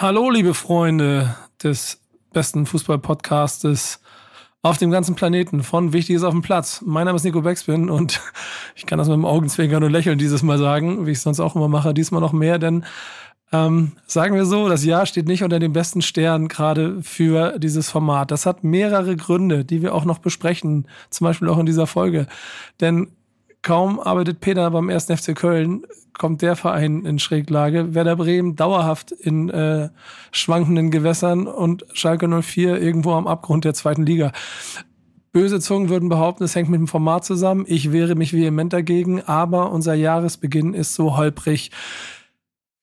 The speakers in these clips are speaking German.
Hallo, liebe Freunde des besten Fußball-Podcastes auf dem ganzen Planeten von Wichtiges auf dem Platz. Mein Name ist Nico Beckspin und ich kann das mit dem Augenzwinkern und Lächeln dieses Mal sagen, wie ich es sonst auch immer mache, diesmal noch mehr, denn ähm, sagen wir so, das Jahr steht nicht unter den besten Sternen gerade für dieses Format. Das hat mehrere Gründe, die wir auch noch besprechen, zum Beispiel auch in dieser Folge. Denn kaum arbeitet Peter beim 1. FC Köln, kommt der Verein in Schräglage. Werder Bremen dauerhaft in äh, schwankenden Gewässern und Schalke 04 irgendwo am Abgrund der zweiten Liga. Böse Zungen würden behaupten, es hängt mit dem Format zusammen. Ich wehre mich vehement dagegen, aber unser Jahresbeginn ist so holprig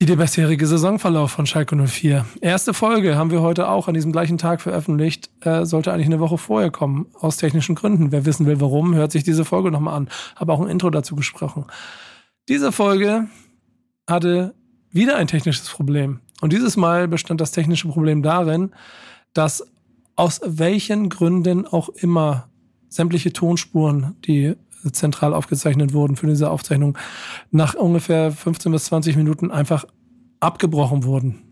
wie der bisherige Saisonverlauf von Schalke 04. Erste Folge haben wir heute auch an diesem gleichen Tag veröffentlicht. Äh, sollte eigentlich eine Woche vorher kommen, aus technischen Gründen. Wer wissen will, warum, hört sich diese Folge nochmal an. Habe auch ein Intro dazu gesprochen. Diese Folge hatte wieder ein technisches Problem. Und dieses Mal bestand das technische Problem darin, dass aus welchen Gründen auch immer sämtliche Tonspuren, die zentral aufgezeichnet wurden für diese Aufzeichnung, nach ungefähr 15 bis 20 Minuten einfach abgebrochen wurden.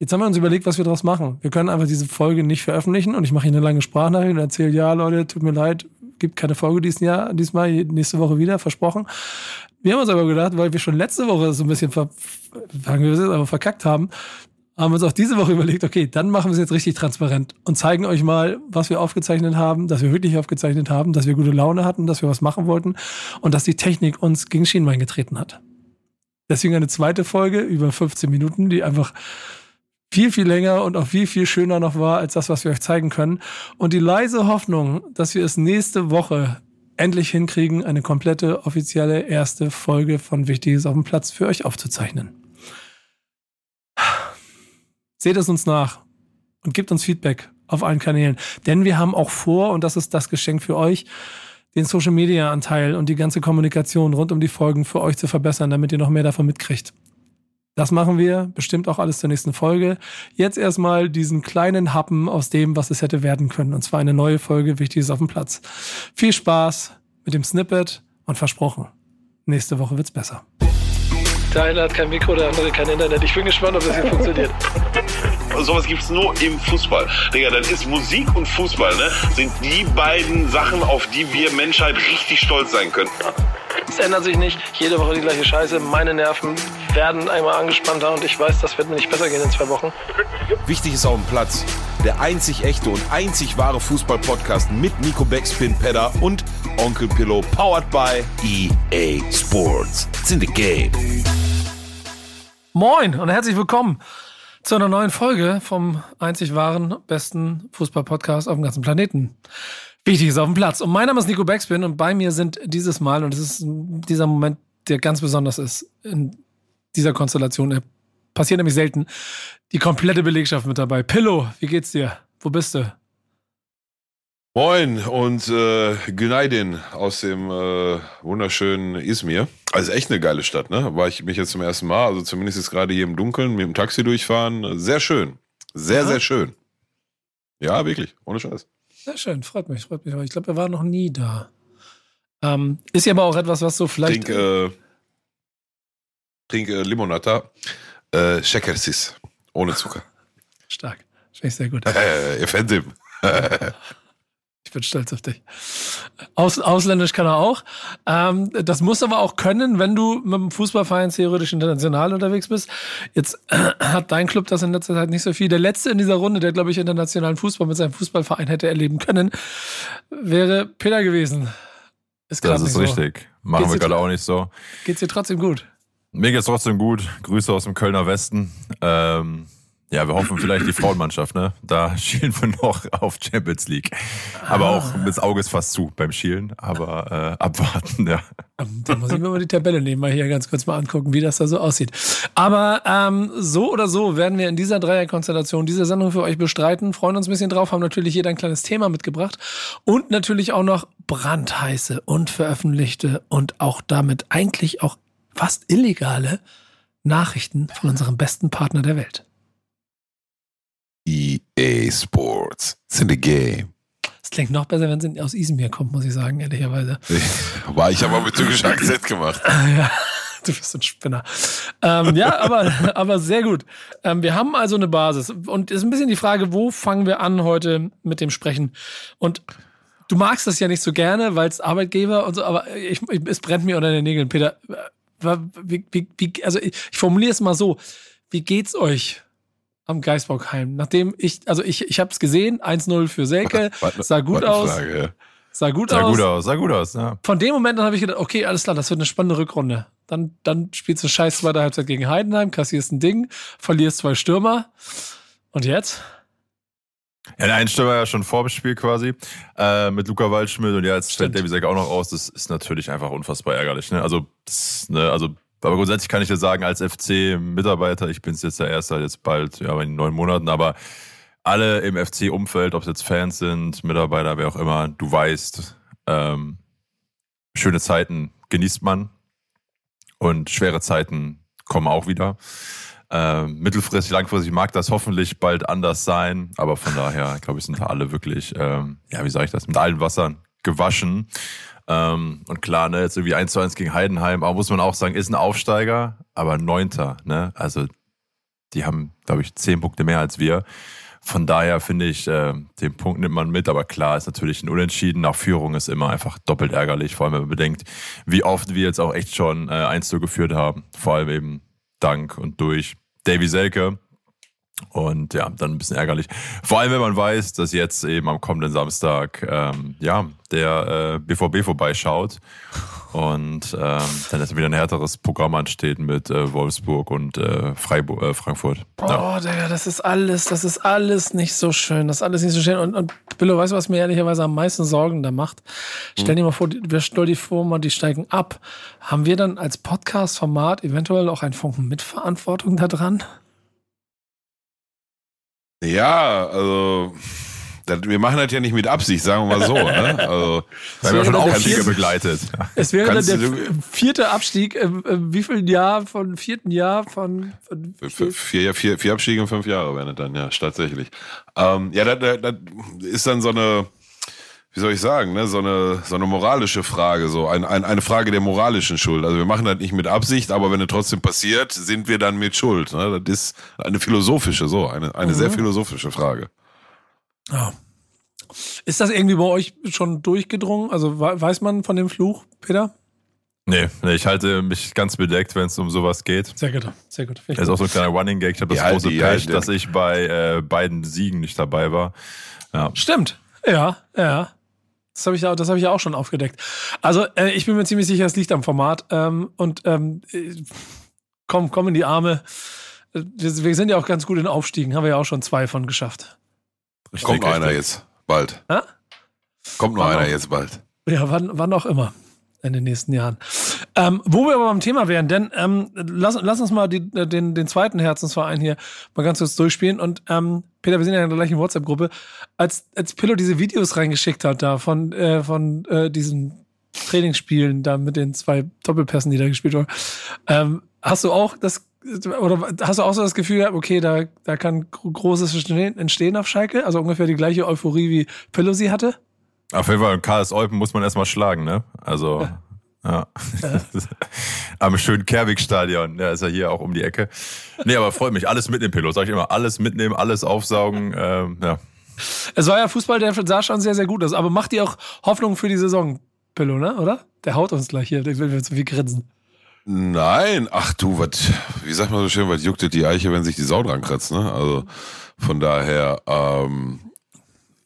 Jetzt haben wir uns überlegt, was wir daraus machen. Wir können einfach diese Folge nicht veröffentlichen und ich mache Ihnen eine lange Sprachnachricht und erzähle, ja Leute, tut mir leid, gibt keine Folge diesen Jahr, diesmal, nächste Woche wieder, versprochen. Wir haben uns aber gedacht, weil wir schon letzte Woche so ein bisschen ver, sagen wir aber verkackt haben, haben wir uns auch diese Woche überlegt, okay, dann machen wir es jetzt richtig transparent und zeigen euch mal, was wir aufgezeichnet haben, dass wir wirklich aufgezeichnet haben, dass wir gute Laune hatten, dass wir was machen wollten und dass die Technik uns gegen Schienbein getreten hat. Deswegen eine zweite Folge über 15 Minuten, die einfach viel, viel länger und auch viel, viel schöner noch war als das, was wir euch zeigen können. Und die leise Hoffnung, dass wir es nächste Woche endlich hinkriegen, eine komplette offizielle erste Folge von Wichtiges auf dem Platz für euch aufzuzeichnen. Seht es uns nach und gebt uns Feedback auf allen Kanälen. Denn wir haben auch vor, und das ist das Geschenk für euch, den Social Media Anteil und die ganze Kommunikation rund um die Folgen für euch zu verbessern, damit ihr noch mehr davon mitkriegt. Das machen wir, bestimmt auch alles zur nächsten Folge. Jetzt erstmal diesen kleinen Happen aus dem, was es hätte werden können. Und zwar eine neue Folge Wichtiges auf dem Platz. Viel Spaß mit dem Snippet und versprochen, nächste Woche wird's besser. Der eine hat kein Mikro, der andere kein Internet. Ich bin gespannt, ob das hier funktioniert. Sowas gibt es nur im Fußball. Digga, dann ist Musik und Fußball, ne? Sind die beiden Sachen, auf die wir Menschheit richtig stolz sein können. Es ändert sich nicht. Jede Woche die gleiche Scheiße. Meine Nerven werden einmal angespannter und ich weiß, das wird mir nicht besser gehen in zwei Wochen. Wichtig ist auf dem Platz. Der einzig echte und einzig wahre Fußball-Podcast mit Nico Beckspin, Pedder und Onkel Pillow, powered by EA Sports. It's in the game. Moin und herzlich willkommen zu einer neuen Folge vom einzig wahren, besten Fußball-Podcast auf dem ganzen Planeten. Wichtig ist auf dem Platz. Und mein Name ist Nico Backspin und bei mir sind dieses Mal, und es ist dieser Moment, der ganz besonders ist in dieser Konstellation, er passiert nämlich selten, die komplette Belegschaft mit dabei. Pillow, wie geht's dir? Wo bist du? Moin und äh, Günaydin aus dem äh, wunderschönen Izmir. Also echt eine geile Stadt, ne? War ich mich jetzt zum ersten Mal, also zumindest jetzt gerade hier im Dunkeln mit dem Taxi durchfahren. Sehr schön. Sehr, ja. sehr schön. Ja, wirklich, ohne Scheiß. Sehr schön, freut mich, freut mich. Aber ich glaube, er war noch nie da. Ähm, ist ja aber auch etwas, was so vielleicht. Trink, äh, trink äh, Limonata, äh, Shekersis, ohne Zucker. Stark, finde ich sehr gut. Äh, ihr Fan Ich bin stolz auf dich. Aus, ausländisch kann er auch. Ähm, das muss aber auch können, wenn du mit dem Fußballverein theoretisch international unterwegs bist. Jetzt äh, hat dein Club das in letzter Zeit nicht so viel. Der letzte in dieser Runde, der, glaube ich, internationalen Fußball mit seinem Fußballverein hätte erleben können, wäre Peter gewesen. Ist das ist so. richtig. Machen geht's wir gerade auch nicht so. Geht's dir trotzdem gut? Mir geht's trotzdem gut. Grüße aus dem Kölner Westen. Ähm, ja, wir hoffen vielleicht die Frauenmannschaft, ne? Da schielen wir noch auf Champions League. Aber ah. auch das Auge ist fast zu beim Schielen, aber äh, abwarten, ja. Ähm, da muss ich mir mal die Tabelle nehmen, mal hier ganz kurz mal angucken, wie das da so aussieht. Aber ähm, so oder so werden wir in dieser Dreierkonstellation diese Sendung für euch bestreiten, freuen uns ein bisschen drauf, haben natürlich jeder ein kleines Thema mitgebracht und natürlich auch noch brandheiße und veröffentlichte und auch damit eigentlich auch fast illegale Nachrichten von unserem besten Partner der Welt. EA Sports. It's in the game. Es klingt noch besser, wenn es aus Izmir kommt, muss ich sagen, ehrlicherweise. War ich aber mit türkischer Akzent gemacht. ja, du bist ein Spinner. Ähm, ja, aber, aber sehr gut. Ähm, wir haben also eine Basis. Und es ist ein bisschen die Frage, wo fangen wir an heute mit dem Sprechen? Und du magst das ja nicht so gerne, weil es Arbeitgeber und so, aber ich, ich, es brennt mir unter den Nägeln. Peter, wie, wie, wie, also ich, ich formuliere es mal so. Wie geht's euch am Geisbockheim? Nachdem ich, also ich, ich habe es gesehen, 1-0 für Selke, sah gut aus. Frage. Sah gut sah aus. Gut aus. Sah gut aus, ja. Von dem Moment an habe ich gedacht, okay, alles klar, das wird eine spannende Rückrunde. Dann, dann spielst du scheiß zweite Halbzeit gegen Heidenheim, kassierst ein Ding, verlierst zwei Stürmer. Und jetzt? Ja, der eine Stürmer ja schon vor dem Spiel quasi, äh, mit Luca Waldschmidt und ja, jetzt fällt Davy Sack auch noch aus. Das ist natürlich einfach unfassbar ärgerlich. Ne? Also, das, ne, also aber grundsätzlich kann ich dir sagen, als FC-Mitarbeiter, ich bin es jetzt der Erste, jetzt bald, ja, in neun Monaten, aber alle im FC-Umfeld, ob es jetzt Fans sind, Mitarbeiter, wer auch immer, du weißt, ähm, schöne Zeiten genießt man und schwere Zeiten kommen auch wieder. Ähm, mittelfristig, langfristig mag das hoffentlich bald anders sein, aber von daher, glaube ich, sind da alle wirklich, ähm, ja, wie sage ich das, mit allen Wassern gewaschen. Ähm, und klar, ne, jetzt irgendwie 1 zu 1 gegen Heidenheim, aber muss man auch sagen, ist ein Aufsteiger, aber Neunter, ne? Also die haben, glaube ich, zehn Punkte mehr als wir. Von daher finde ich, äh, den Punkt nimmt man mit, aber klar ist natürlich ein Unentschieden nach Führung ist immer einfach doppelt ärgerlich, vor allem wenn man bedenkt, wie oft wir jetzt auch echt schon äh, 1 zu geführt haben. Vor allem eben dank und durch Davy Selke, und ja, dann ein bisschen ärgerlich. Vor allem, wenn man weiß, dass jetzt eben am kommenden Samstag ähm, ja, der äh, BVB vorbeischaut und ähm, dann ist wieder ein härteres Programm ansteht mit äh, Wolfsburg und äh, Freiburg, äh, Frankfurt. Ja. Oh, Digga, das ist alles, das ist alles nicht so schön. Das ist alles nicht so schön. Und, und Billo, weißt du, was mir ehrlicherweise am meisten Sorgen da macht? Stell dir mal vor, wir stell dir vor, mal, die steigen ab. Haben wir dann als Podcast-Format eventuell auch einen Funken Mitverantwortung da dran? Ja, also das, wir machen das ja nicht mit Absicht, sagen wir mal so. Ne? Also, wir haben ja schon auch Sieger begleitet. Es wäre dann der vierte Abstieg. Äh, wie viel Jahr von vierten Jahr von, von vier, vier, vier, vier Abstiege in fünf Jahre wären das dann, ja, tatsächlich. Ähm, ja, das, das ist dann so eine wie soll ich sagen, ne, so eine, so eine moralische Frage, so ein, ein, eine Frage der moralischen Schuld. Also wir machen das nicht mit Absicht, aber wenn es trotzdem passiert, sind wir dann mit Schuld. Ne? Das ist eine philosophische, so, eine, eine mhm. sehr philosophische Frage. Ja. Ist das irgendwie bei euch schon durchgedrungen? Also weiß man von dem Fluch, Peter? Nee, nee, ich halte mich ganz bedeckt, wenn es um sowas geht. Sehr gut, sehr gut. Das ist auch so ein kleiner Running Gag. Ich habe das ja, große die, Pech, ja, dass ich bei äh, beiden Siegen nicht dabei war. Ja. Stimmt. Ja, ja. Das habe ich, ja, hab ich ja auch schon aufgedeckt. Also, äh, ich bin mir ziemlich sicher, es liegt am Format. Ähm, und ähm, äh, komm, komm in die Arme. Wir, wir, sind ja auch ganz gut in Aufstiegen, haben wir ja auch schon zwei von geschafft. Richtig, Kommt noch einer jetzt, bald. Ha? Kommt noch wann einer auch? jetzt bald. Ja, wann, wann auch immer in den nächsten Jahren. Ähm, wo wir aber beim Thema wären, denn ähm, lass, lass uns mal die, den, den zweiten Herzensverein hier mal ganz kurz durchspielen. Und ähm, Peter, wir sind ja in der gleichen WhatsApp-Gruppe. Als, als Pillow diese Videos reingeschickt hat, da von, äh, von äh, diesen Trainingsspielen, da mit den zwei Doppelpässen, die da gespielt wurden, ähm, hast du auch das oder hast du auch so das Gefühl, okay, da, da kann Großes entstehen auf Schalke? Also ungefähr die gleiche Euphorie wie Pillow sie hatte? Auf jeden Fall, KS Eupen muss man erstmal schlagen, ne? Also. Ja. Ja. Am schönen Kerwig-Stadion. Ja, ist ja hier auch um die Ecke. Nee, aber freut mich. Alles mitnehmen, Pillow. Sag ich immer. Alles mitnehmen, alles aufsaugen. Ähm, ja. Es war ja Fußball, der sah schon sehr, sehr gut aus. Aber macht ihr auch Hoffnung für die Saison, Pillow, ne? Oder? Der haut uns gleich hier. Will mir zu viel grinsen. Nein, ach du, was, wie sagt man so schön, was juckt die Eiche, wenn sich die Sau dran kratzt, ne? Also von daher, ähm,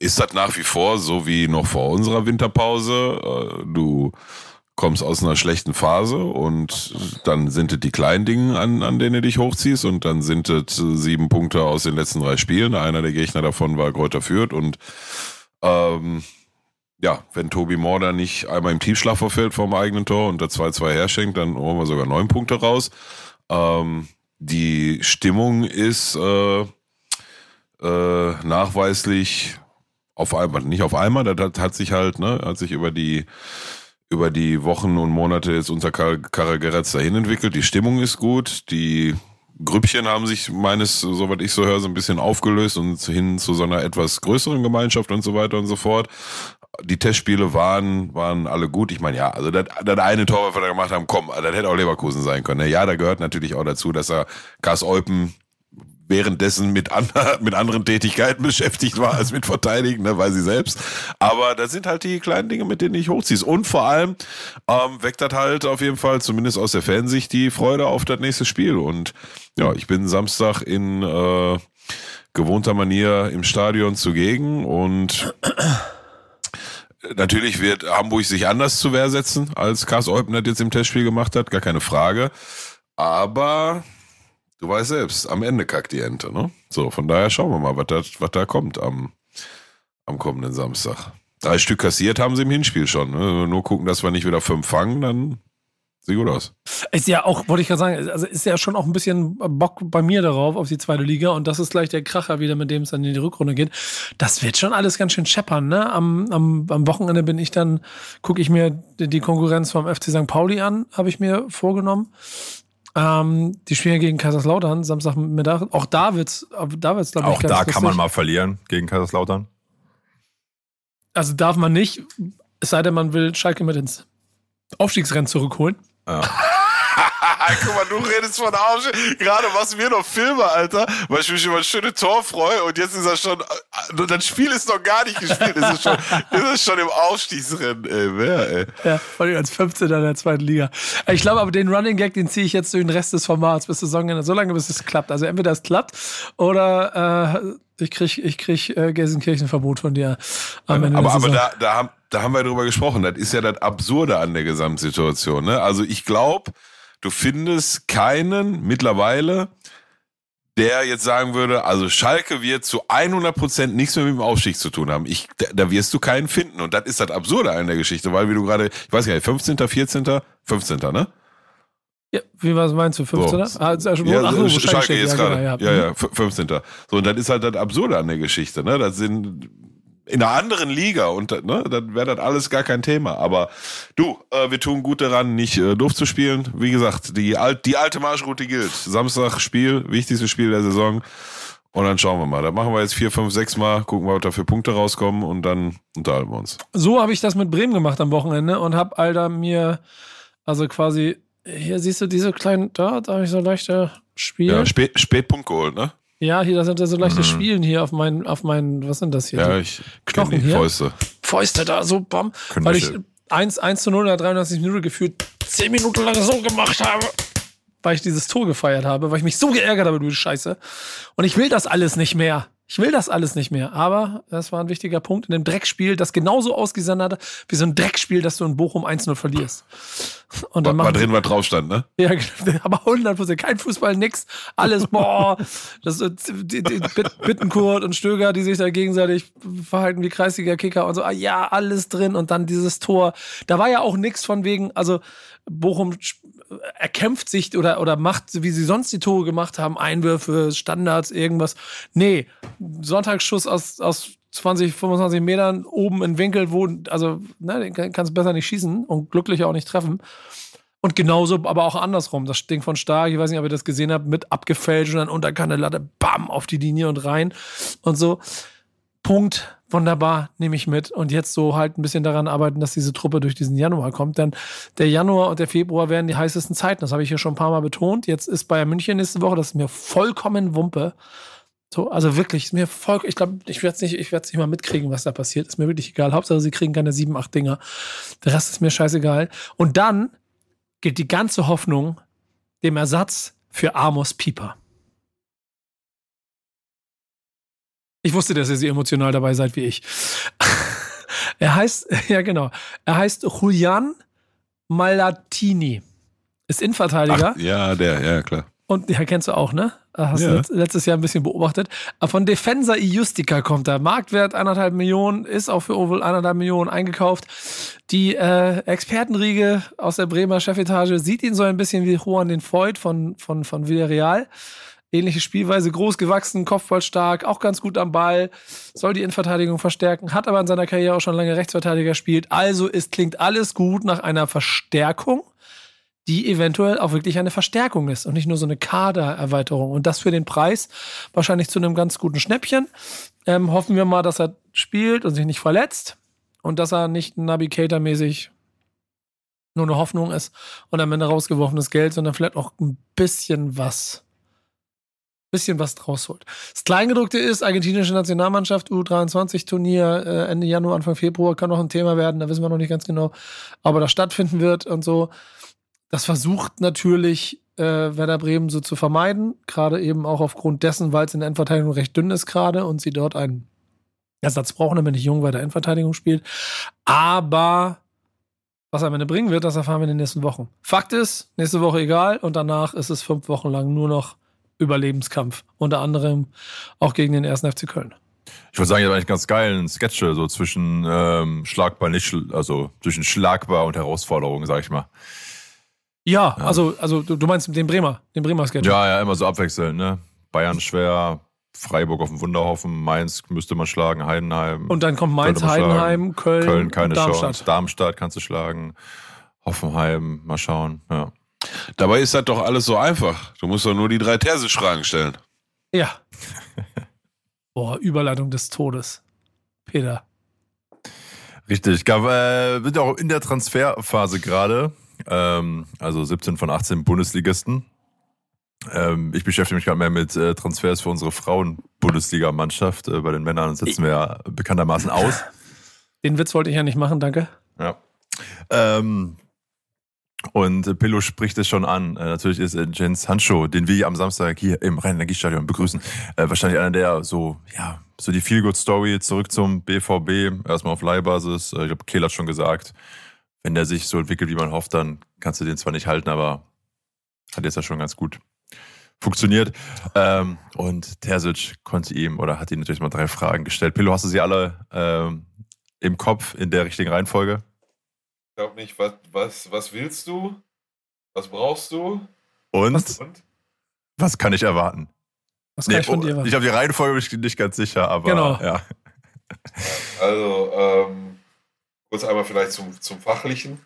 ist das nach wie vor so wie noch vor unserer Winterpause. Äh, du kommst aus einer schlechten Phase und dann sind es die kleinen Dinge, an, an denen du dich hochziehst und dann sind es sieben Punkte aus den letzten drei Spielen. Einer der Gegner davon war Kräuter Fürth und ähm, ja, wenn Tobi Morder nicht einmal im Tiefschlag verfällt vom eigenen Tor und das 2-2 herschenkt, dann holen wir sogar neun Punkte raus. Ähm, die Stimmung ist äh, äh, nachweislich auf einmal, nicht auf einmal, das hat, hat sich halt, ne, hat sich über die über die Wochen und Monate jetzt unter Karageretz dahin entwickelt. Die Stimmung ist gut, die Grüppchen haben sich meines, soweit ich so höre, so ein bisschen aufgelöst und hin zu so einer etwas größeren Gemeinschaft und so weiter und so fort. die Testspiele waren, waren alle gut. Ich meine, ja, also das, das eine Tor, was wir da gemacht haben, komm, das hätte auch Leverkusen sein können. Ne? Ja, da gehört natürlich auch dazu, dass er Kars Eupen währenddessen mit, an, mit anderen Tätigkeiten beschäftigt war als mit Verteidigen, ne, weil sie selbst. Aber das sind halt die kleinen Dinge, mit denen ich hochziehst. Und vor allem ähm, weckt das halt auf jeden Fall, zumindest aus der Fansicht, die Freude auf das nächste Spiel. Und ja, ich bin Samstag in äh, gewohnter Manier im Stadion zugegen und Natürlich wird Hamburg sich anders zu Wehr setzen, als Kars Eupen jetzt im Testspiel gemacht hat, gar keine Frage. Aber du weißt selbst, am Ende kackt die Ente, ne? So, von daher schauen wir mal, was da, was da kommt am, am kommenden Samstag. Drei Stück kassiert haben sie im Hinspiel schon. Ne? Nur gucken, dass wir nicht wieder fünf fangen, dann Sieht gut aus. Ist ja auch, wollte ich gerade sagen, also ist ja schon auch ein bisschen Bock bei mir darauf, auf die zweite Liga. Und das ist gleich der Kracher wieder, mit dem es dann in die Rückrunde geht. Das wird schon alles ganz schön scheppern, ne? Am, am, am Wochenende bin ich dann, gucke ich mir die Konkurrenz vom FC St. Pauli an, habe ich mir vorgenommen. Ähm, die spielen gegen Kaiserslautern, Samstagmittag. Auch da wird's, da wird's, glaube ich, Auch da lustig. kann man mal verlieren gegen Kaiserslautern. Also darf man nicht, es sei denn, man will Schalke mit ins Aufstiegsrennen zurückholen. Ja. Guck mal, du redest von Arsch. Gerade was wir noch Filme, Alter, weil ich mich über ein schönes Tor freue und jetzt ist er schon, äh, das Spiel ist noch gar nicht gespielt, es ist schon, es ist schon im Aufstiegsrennen, ey, wer, ey. Ja, vor allem als 15 in der zweiten Liga. Ich glaube aber, den Running Gag, den ziehe ich jetzt durch den Rest des Formats bis Saisonende, so lange bis es klappt. Also entweder es klappt oder, äh, ich krieg, ich krieg äh, Gelsenkirchen-Verbot von dir am Ende Aber, aber da, da, haben, da haben wir drüber gesprochen. Das ist ja das Absurde an der Gesamtsituation. Ne? Also ich glaube, du findest keinen mittlerweile, der jetzt sagen würde, also Schalke wird zu 100 Prozent nichts mehr mit dem Aufstieg zu tun haben. Ich, da wirst du keinen finden. Und das ist das Absurde an der Geschichte, weil wie du gerade, ich weiß gar nicht, 15., 14., 15., ne? Ja, wie was meinst du, 15. So. Ah, ja, Ach, Schalke, Schalke jetzt ja, gerade. Genau, ja, ja, ja, 15. So, und das ist halt das Absurde an der Geschichte, ne? Das sind in einer anderen Liga und ne, dann wäre das alles gar kein Thema. Aber du, äh, wir tun gut daran, nicht äh, doof zu spielen. Wie gesagt, die, alt, die alte Marschroute gilt. Samstag Spiel, wichtigstes Spiel der Saison. Und dann schauen wir mal. Da machen wir jetzt vier, fünf, sechs Mal, gucken wir, ob da für Punkte rauskommen und dann unterhalten wir uns. So habe ich das mit Bremen gemacht am Wochenende und habe Alter mir, also quasi hier siehst du diese kleinen, da, da habe ich so leichte Spiele. Ja, Spät, Spätpunkt geholt, ne? Ja, hier, da sind ja so leichte mhm. Spielen hier auf meinen, auf meinen, was sind das hier? Ja, ich Knochen hier. Fäuste. Fäuste da, so bam. Weil ich 1, 1 zu 0 in der 93 Minuten gefühlt 10 Minuten lang so gemacht habe, weil ich dieses Tor gefeiert habe, weil ich mich so geärgert habe, du Scheiße. Und ich will das alles nicht mehr. Ich will das alles nicht mehr. Aber das war ein wichtiger Punkt in dem Dreckspiel, das genauso ausgesehen hat, wie so ein Dreckspiel, das du in Bochum 1-0 verlierst. Und dann war, war drin, was drauf stand, ne? Ja, genau. aber 100% Kein Fußball, nix. Alles, boah. Das, die, die Bittenkurt und Stöger, die sich da gegenseitig verhalten wie kreisiger Kicker und so. Ah, ja, alles drin. Und dann dieses Tor. Da war ja auch nix von wegen, also Bochum erkämpft sich oder, oder macht, wie sie sonst die Tore gemacht haben, Einwürfe, Standards, irgendwas. Nee, Sonntagsschuss aus, aus 20, 25 Metern oben in Winkel, wo, also, ne, den kannst du besser nicht schießen und glücklich auch nicht treffen. Und genauso, aber auch andersrum. Das Ding von Stark, ich weiß nicht, ob ihr das gesehen habt, mit abgefälscht und dann Unterkante Latte, bam, auf die Linie und rein und so. Punkt, wunderbar, nehme ich mit. Und jetzt so halt ein bisschen daran arbeiten, dass diese Truppe durch diesen Januar kommt. Denn der Januar und der Februar werden die heißesten Zeiten. Das habe ich hier schon ein paar Mal betont. Jetzt ist Bayern München nächste Woche, das ist mir vollkommen Wumpe. So, also wirklich, ist mir voll, ich glaube, ich werde es nicht, ich werde nicht mal mitkriegen, was da passiert. Ist mir wirklich egal. Hauptsache, sie kriegen keine sieben, acht Dinger. Der Rest ist mir scheißegal. Und dann gilt die ganze Hoffnung dem Ersatz für Amos Pieper. Ich wusste, dass ihr so emotional dabei seid wie ich. er heißt, ja genau, er heißt Julian Malatini. Ist Innenverteidiger. Ach, ja, der, ja, klar. Und ja, kennst du auch, ne? Hast ja. du letztes Jahr ein bisschen beobachtet. Von Defensa Iustica kommt er. Marktwert eineinhalb Millionen, ist auch für Oval eineinhalb Millionen eingekauft. Die äh, Expertenriege aus der Bremer Chefetage sieht ihn so ein bisschen wie Juan den Voigt von, von, von Villarreal ähnliche Spielweise, groß gewachsen, Kopfball stark, auch ganz gut am Ball, soll die Innenverteidigung verstärken, hat aber in seiner Karriere auch schon lange Rechtsverteidiger gespielt. Also es klingt alles gut nach einer Verstärkung, die eventuell auch wirklich eine Verstärkung ist und nicht nur so eine Kadererweiterung. Und das für den Preis wahrscheinlich zu einem ganz guten Schnäppchen. Ähm, hoffen wir mal, dass er spielt und sich nicht verletzt. und dass er nicht Navigator-mäßig nur eine Hoffnung ist und am Ende rausgeworfenes Geld, sondern vielleicht auch ein bisschen was bisschen was draus holt. Das Kleingedruckte ist, argentinische Nationalmannschaft, U23-Turnier, äh, Ende Januar, Anfang Februar kann noch ein Thema werden, da wissen wir noch nicht ganz genau, aber das stattfinden wird und so. Das versucht natürlich äh, Werder Bremen so zu vermeiden, gerade eben auch aufgrund dessen, weil es in der Endverteidigung recht dünn ist gerade und sie dort einen Ersatz brauchen, damit nicht Jung weiter Endverteidigung spielt. Aber was er am Ende bringen wird, das erfahren wir in den nächsten Wochen. Fakt ist, nächste Woche egal und danach ist es fünf Wochen lang nur noch Überlebenskampf. Unter anderem auch gegen den ersten FC Köln. Ich würde sagen, ihr habt eigentlich ganz geilen Sketch, so zwischen ähm, schlagbar, nicht, also zwischen schlagbar und Herausforderung, sag ich mal. Ja, ja. also, also du, du meinst den Bremer, den Bremer Sketch. Ja, ja, immer so abwechselnd, ne? Bayern schwer, Freiburg auf dem Wunderhaufen, Mainz müsste man schlagen, Heidenheim. Und dann kommt Mainz, Heidenheim, Köln, Köln keine Darmstadt. Chance. Darmstadt kannst du schlagen, Hoffenheim, mal schauen, ja. Dabei ist das doch alles so einfach. Du musst doch nur die drei Terzic-Fragen stellen. Ja. Boah, Überleitung des Todes. Peter. Richtig. Gab, äh, sind ja auch in der Transferphase gerade. Ähm, also 17 von 18 Bundesligisten. Ähm, ich beschäftige mich gerade mehr mit äh, Transfers für unsere Frauen-Bundesliga-Mannschaft. Äh, bei den Männern setzen wir ja bekanntermaßen aus. Den Witz wollte ich ja nicht machen, danke. Ja. Ähm, und Pillow spricht es schon an. Äh, natürlich ist äh, Jens Hancho, den wir am Samstag hier im Rhein-Energiestadion begrüßen, äh, wahrscheinlich einer der so, ja, so die Feel-Good-Story zurück zum BVB, erstmal auf Leihbasis. Ich glaube, Kehl hat schon gesagt, wenn der sich so entwickelt, wie man hofft, dann kannst du den zwar nicht halten, aber hat jetzt ja schon ganz gut funktioniert. Ähm, und Terzic konnte ihm oder hat ihm natürlich mal drei Fragen gestellt. Pillow, hast du sie alle ähm, im Kopf in der richtigen Reihenfolge? Ich glaube nicht, was, was, was willst du? Was brauchst du? Und? Was, und? was kann ich erwarten? Was kann nee, ich von dir erwarten? Ich glaube, die Reihenfolge bin ich nicht ganz sicher, aber genau. ja. Also, ähm, kurz einmal vielleicht zum, zum Fachlichen,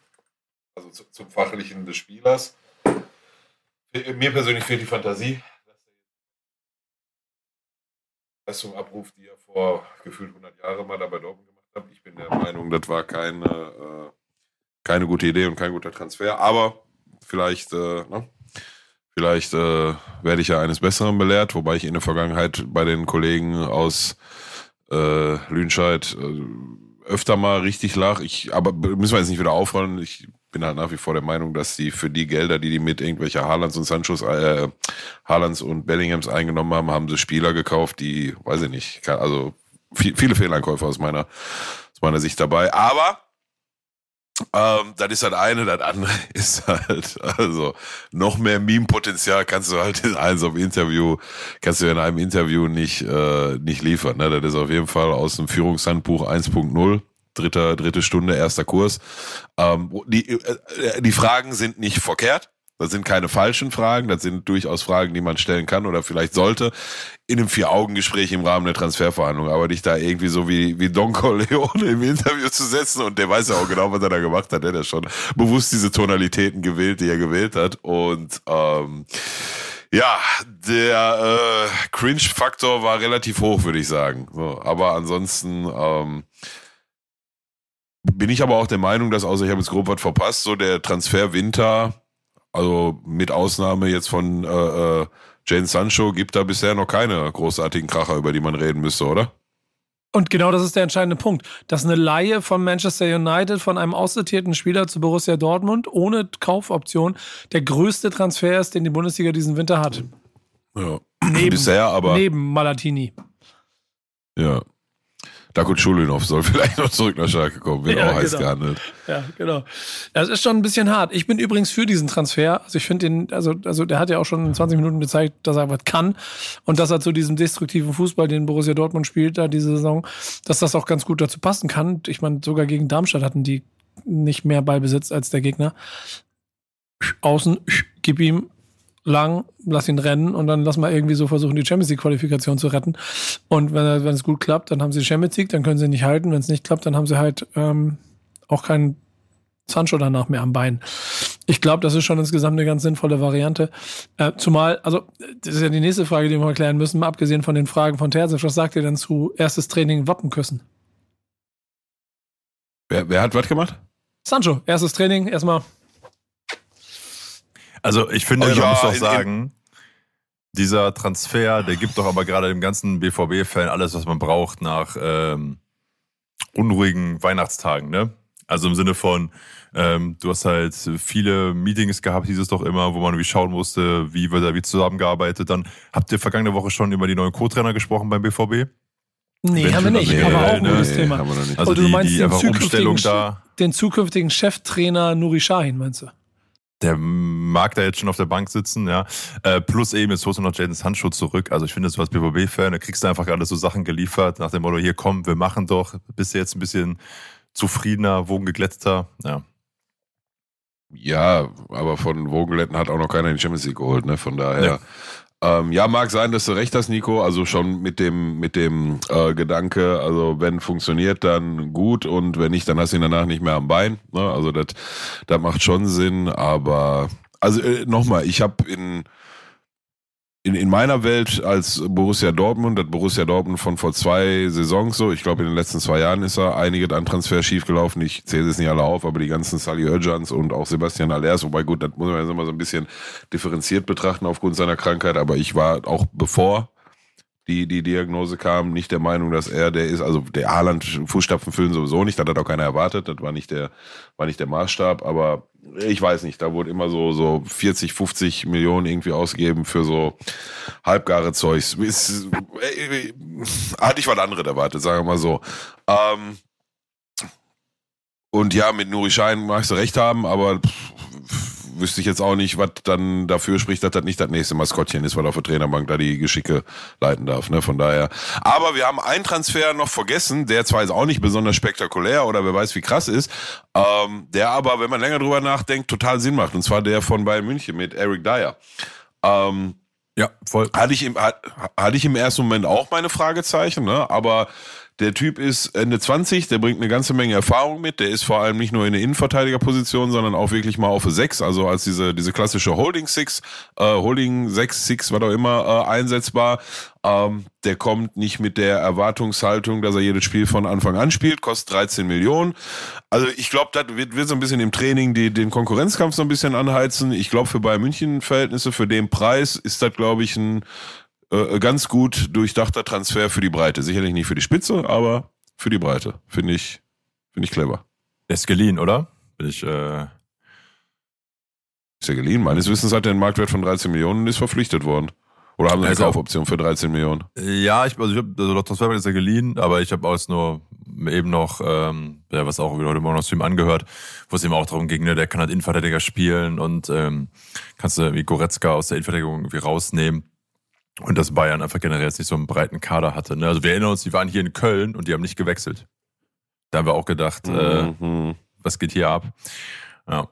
also zu, zum Fachlichen des Spielers. Mir persönlich fehlt die Fantasie, dass er Leistung abruft, die er vor gefühlt 100 Jahren mal da bei Dortmund gemacht hat. Ich bin der Meinung, das war keine äh, keine gute Idee und kein guter Transfer. Aber vielleicht, äh, ne? vielleicht äh, werde ich ja eines Besseren belehrt, wobei ich in der Vergangenheit bei den Kollegen aus äh, Lünscheid äh, öfter mal richtig lag. Ich, aber müssen wir jetzt nicht wieder aufrollen. Ich bin halt nach wie vor der Meinung, dass sie für die Gelder, die die mit irgendwelcher Haalands und Sanchos, äh, Haalands und Bellinghams eingenommen haben, haben sie Spieler gekauft, die, weiß ich nicht, also viel, viele Fehleinkäufe aus meiner, aus meiner Sicht dabei. Aber ähm, das ist das eine, das andere ist halt, also noch mehr Meme-Potenzial kannst du halt in einem Interview, kannst du in einem Interview nicht, äh, nicht liefern. Ne? Das ist auf jeden Fall aus dem Führungshandbuch 1.0, dritter, dritte Stunde, erster Kurs. Ähm, die, äh, die Fragen sind nicht verkehrt. Das sind keine falschen Fragen, das sind durchaus Fragen, die man stellen kann oder vielleicht sollte in einem Vier-Augen-Gespräch im Rahmen der Transferverhandlung. Aber dich da irgendwie so wie, wie Don Corleone im Interview zu setzen und der weiß ja auch genau, was er da gemacht hat. Der hat ja schon bewusst diese Tonalitäten gewählt, die er gewählt hat. Und ähm, ja, der äh, Cringe-Faktor war relativ hoch, würde ich sagen. So, aber ansonsten ähm, bin ich aber auch der Meinung, dass außer ich habe jetzt grob was verpasst, so der Transfer Winter also mit Ausnahme jetzt von äh, äh, Jane Sancho gibt da bisher noch keine großartigen Kracher, über die man reden müsste, oder? Und genau das ist der entscheidende Punkt, dass eine Laie von Manchester United von einem aussortierten Spieler zu Borussia Dortmund ohne Kaufoption der größte Transfer ist, den die Bundesliga diesen Winter hat. Ja, neben, bisher aber. Neben Malatini. Ja, Dakot Schulinov soll vielleicht noch zurück nach Schalke kommen, wird ja, auch heiß genau. gehandelt. Ja, genau. Das ist schon ein bisschen hart. Ich bin übrigens für diesen Transfer. Also ich finde den, also, also der hat ja auch schon in 20 Minuten gezeigt, dass er was kann und dass er zu diesem destruktiven Fußball, den Borussia Dortmund spielt, da diese Saison, dass das auch ganz gut dazu passen kann. Ich meine, sogar gegen Darmstadt hatten die nicht mehr Ballbesitz als der Gegner. Außen, gib ihm lang, lass ihn rennen und dann lass mal irgendwie so versuchen, die Champions League Qualifikation zu retten. Und wenn, wenn es gut klappt, dann haben sie die Champions League, dann können sie nicht halten. Wenn es nicht klappt, dann haben sie halt ähm, auch keinen Sancho danach mehr am Bein. Ich glaube, das ist schon insgesamt eine ganz sinnvolle Variante. Äh, zumal, also, das ist ja die nächste Frage, die wir mal klären müssen, mal abgesehen von den Fragen von Terzic. Was sagt ihr denn zu erstes Training Wappenküssen? Wer, wer hat was gemacht? Sancho, erstes Training, erstmal. Also ich finde, Oh man ja, muss auch in- sagen, dieser Transfer, der gibt doch aber gerade dem ganzen BVB-Fan alles, was man braucht nach ähm, unruhigen Weihnachtstagen, ne? Also im Sinne von, ähm, du hast halt viele Meetings gehabt, hieß es doch immer, wo man irgendwie schauen musste, wie wird da wie zusammengearbeitet. Dann habt ihr vergangene Woche schon über die neuen Co-Trainer gesprochen beim BVB? Nee, Wenn haben wir nicht, aber auch ein ne? gutes Nee, Thema. haben wir noch nicht. Also Oh, du die, meinst die den zukünftigen da. Den zukünftigen Cheftrainer Nuri Sahin, meinst du? Der mag da jetzt schon auf der Bank sitzen, ja. Äh, plus eben, jetzt holst du noch Jaden Sancho zurück. Also ich finde, so als BVB-Fan, da kriegst du einfach gerade so Sachen geliefert, nach dem Motto, hier komm, wir machen doch. Bist du jetzt ein bisschen zufriedener, wogengeglätteter, ja. Ja, aber von Vogeletten hat auch noch keiner den Champions League geholt, ne? Von daher. Ähm, ja, mag sein, dass du recht hast, Nico. Also schon mit dem, mit dem äh, Gedanke, also wenn funktioniert, dann gut und wenn nicht, dann hast du ihn danach nicht mehr am Bein. Ne? Also das, macht schon Sinn, aber also äh, nochmal, ich habe in, in, in meiner Welt als Borussia Dortmund, das Borussia Dortmund von vor zwei Saisons so, ich glaube in den letzten zwei Jahren ist er einige an Transfer schiefgelaufen. Ich zähle es nicht alle auf, aber die ganzen Sally Özcans und auch Sebastian Allers, wobei gut, das muss man jetzt immer so ein bisschen differenziert betrachten aufgrund seiner Krankheit, aber ich war auch bevor die, die Diagnose kam, nicht der Meinung, dass er der ist, also der Haaland Fußstapfen füllen sowieso nicht, das hat auch keiner erwartet, das war nicht der, war nicht der Maßstab, aber ich weiß nicht, da wurde immer so, so 40, 50 Millionen irgendwie ausgegeben für so halbgare Zeugs. Ist, äh, hatte ich was anderes erwartet, sagen wir mal so. Ähm, und ja, mit Nuri Schein magst du recht haben, aber pff, wüsste ich jetzt auch nicht, was dann dafür spricht, dass das nicht das nächste Maskottchen ist, weil auf der Trainerbank da die Geschicke leiten darf. Ne? Von daher. Aber wir haben einen Transfer noch vergessen, der zwar jetzt auch nicht besonders spektakulär oder wer weiß wie krass ist, ähm, der aber, wenn man länger drüber nachdenkt, total Sinn macht. Und zwar der von Bayern München mit Eric Dyer. Ähm, Ja, voll. hatte ich im, hat- hatte ich im ersten Moment auch meine Fragezeichen, ne? aber der Typ ist Ende 20, der bringt eine ganze Menge Erfahrung mit, der ist vor allem nicht nur in der Innenverteidigerposition, sondern auch wirklich mal auf eine 6, also als diese, diese klassische Holding 6, äh, Holding 6, 6, was auch immer, äh, einsetzbar. Ähm, der kommt nicht mit der Erwartungshaltung, dass er jedes Spiel von Anfang an spielt, kostet 13 Millionen. Also ich glaube, das wird, wird so ein bisschen im Training die, den Konkurrenzkampf so ein bisschen anheizen. Ich glaube, für Bayern München Verhältnisse, für den Preis ist das, glaube ich, ein äh, ganz gut durchdachter Transfer für die Breite. Sicherlich nicht für die Spitze, aber für die Breite. Finde ich, finde ich clever. Der ist geliehen, oder? Bin ich, äh, Ist ja geliehen. Meines Wissens hat er einen Marktwert von 13 Millionen und ist verpflichtet worden. Oder haben sie eine Also- Kaufoption für 13 Millionen? Ja, ich, also ich habe, also der Transfermarkt ist ja geliehen, aber ich habe auch nur eben noch, ähm, ja, was auch wieder heute Morgen noch zu ihm angehört, wo es eben auch darum ging, ne, der kann halt Innenverteidiger spielen und ähm, kannst du irgendwie Goretzka aus der Innenverteidigung irgendwie rausnehmen. Und dass Bayern einfach generell jetzt nicht so einen breiten Kader hatte. Ne? Also wir erinnern uns, die waren hier in Köln und die haben nicht gewechselt. Da haben wir auch gedacht, äh, Mhm. was geht hier ab? Ja.